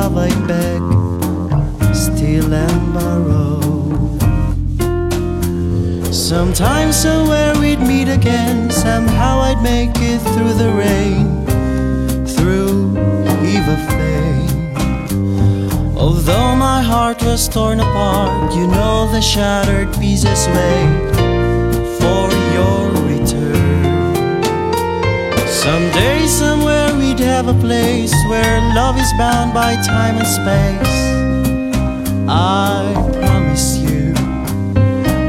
love I beg, steal and borrow. Sometimes, somewhere we'd meet again, somehow I'd make it through the rain, through Eva Fame. Although my heart was torn apart, you know the shattered pieces lay. Someday, somewhere, we'd have a place where love is bound by time and space. I promise you,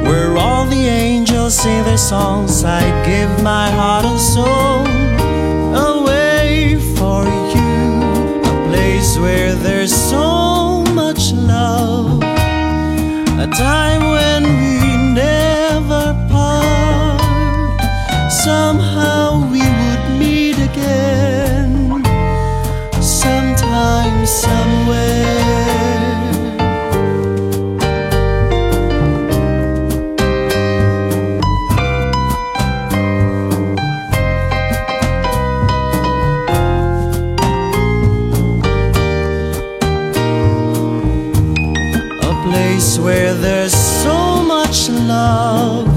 where all the angels sing their songs, I'd give my heart and soul place where there's so much love,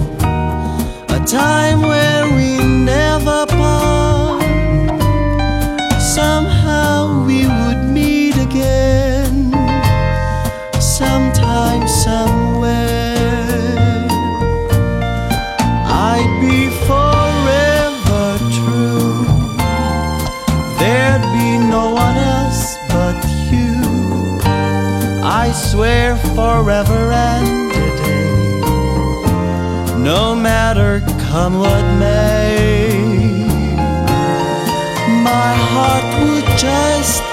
a time where we never swear forever and a day. No matter come what may, my heart would just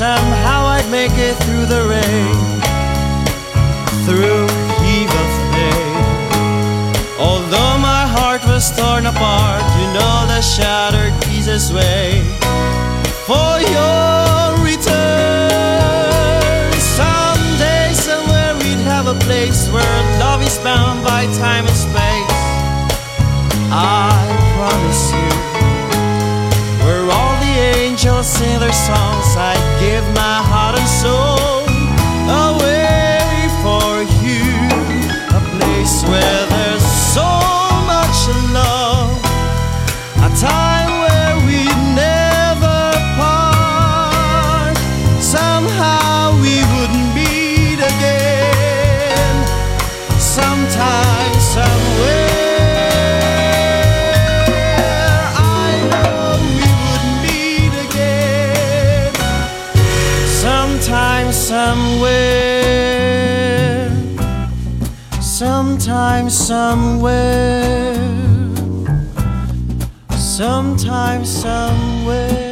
Somehow I'd make it through the rain, through heave of pain. Although my heart was torn apart, you know the shattered pieces wait for your return. Someday, somewhere we'd have a place where love is bound by time and space. Somewhere, sometime, somewhere, sometime, somewhere.